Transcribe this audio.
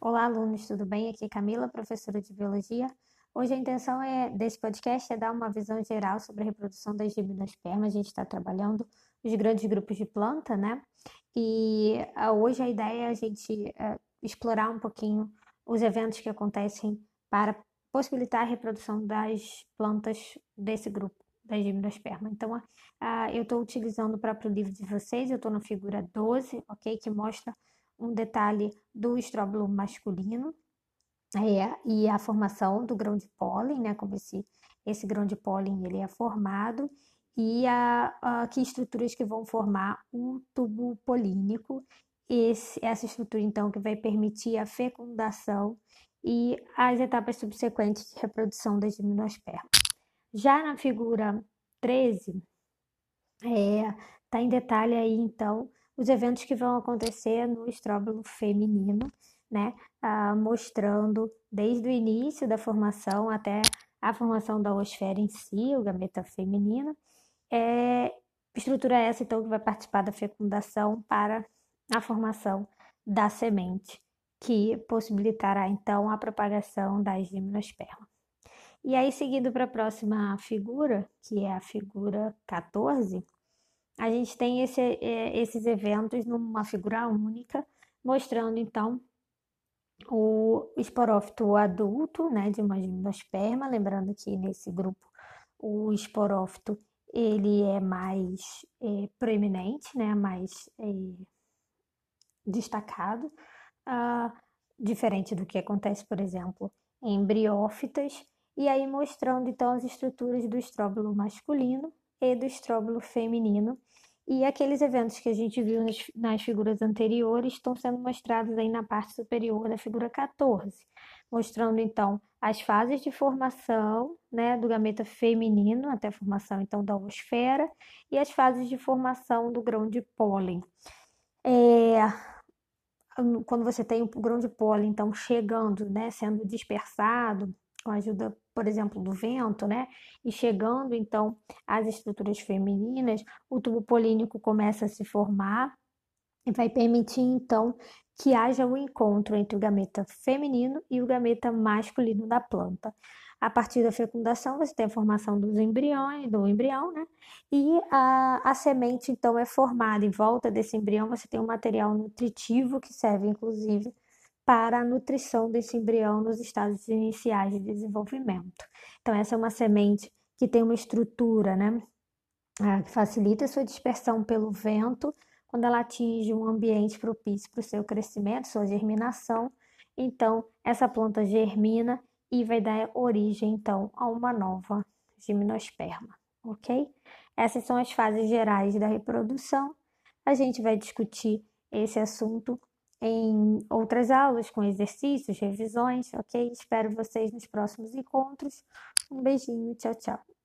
Olá, alunos, tudo bem? Aqui é Camila, professora de Biologia. Hoje a intenção é, desse podcast é dar uma visão geral sobre a reprodução das gimnospermas. A gente está trabalhando os grandes grupos de planta, né? E uh, hoje a ideia é a gente uh, explorar um pouquinho os eventos que acontecem para possibilitar a reprodução das plantas desse grupo das gimnospermas. Então, uh, eu estou utilizando o próprio livro de vocês, eu estou na figura 12, ok? Que mostra um detalhe do estróbilo masculino é, e a formação do grão de pólen, né? Como esse, esse grão de pólen ele é formado e a, a, que estruturas que vão formar o tubo polínico. Esse, essa estrutura, então, que vai permitir a fecundação e as etapas subsequentes de reprodução das gimnospermas. Já na figura 13, está é, tá em detalhe aí, então, os eventos que vão acontecer no estróbilo feminino, né? Ah, mostrando desde o início da formação até a formação da osfera em si, o gameta feminino. É, estrutura essa, então, que vai participar da fecundação para a formação da semente, que possibilitará, então, a propagação das gimnospermas. E aí, seguindo para a próxima figura, que é a figura 14, a gente tem esse, é, esses eventos numa figura única, mostrando então o esporófito adulto, né, de uma gimnosperma, lembrando que nesse grupo o esporófito ele é mais é, proeminente, né, mais é, destacado, uh, diferente do que acontece, por exemplo, em briófitas, e aí mostrando então as estruturas do estróbilo masculino e do estróbilo feminino. E aqueles eventos que a gente viu nas, nas figuras anteriores estão sendo mostrados aí na parte superior da figura 14, mostrando então as fases de formação né, do gameta feminino até a formação então da osfera e as fases de formação do grão de pólen. É, quando você tem o grão de pólen então chegando, né, sendo dispersado com a ajuda por exemplo, do vento, né? E chegando então às estruturas femininas, o tubo polínico começa a se formar e vai permitir então que haja o um encontro entre o gameta feminino e o gameta masculino da planta. A partir da fecundação, você tem a formação dos embriões, do embrião, né? E a, a semente, então, é formada. Em volta desse embrião, você tem um material nutritivo que serve, inclusive, para a nutrição desse embrião nos estágios iniciais de desenvolvimento. Então, essa é uma semente que tem uma estrutura, né, ah, que facilita a sua dispersão pelo vento quando ela atinge um ambiente propício para o seu crescimento, sua germinação. Então, essa planta germina e vai dar origem, então, a uma nova gimnosperma, ok? Essas são as fases gerais da reprodução. A gente vai discutir esse assunto em outras aulas com exercícios, revisões, ok? Espero vocês nos próximos encontros. Um beijinho, tchau, tchau.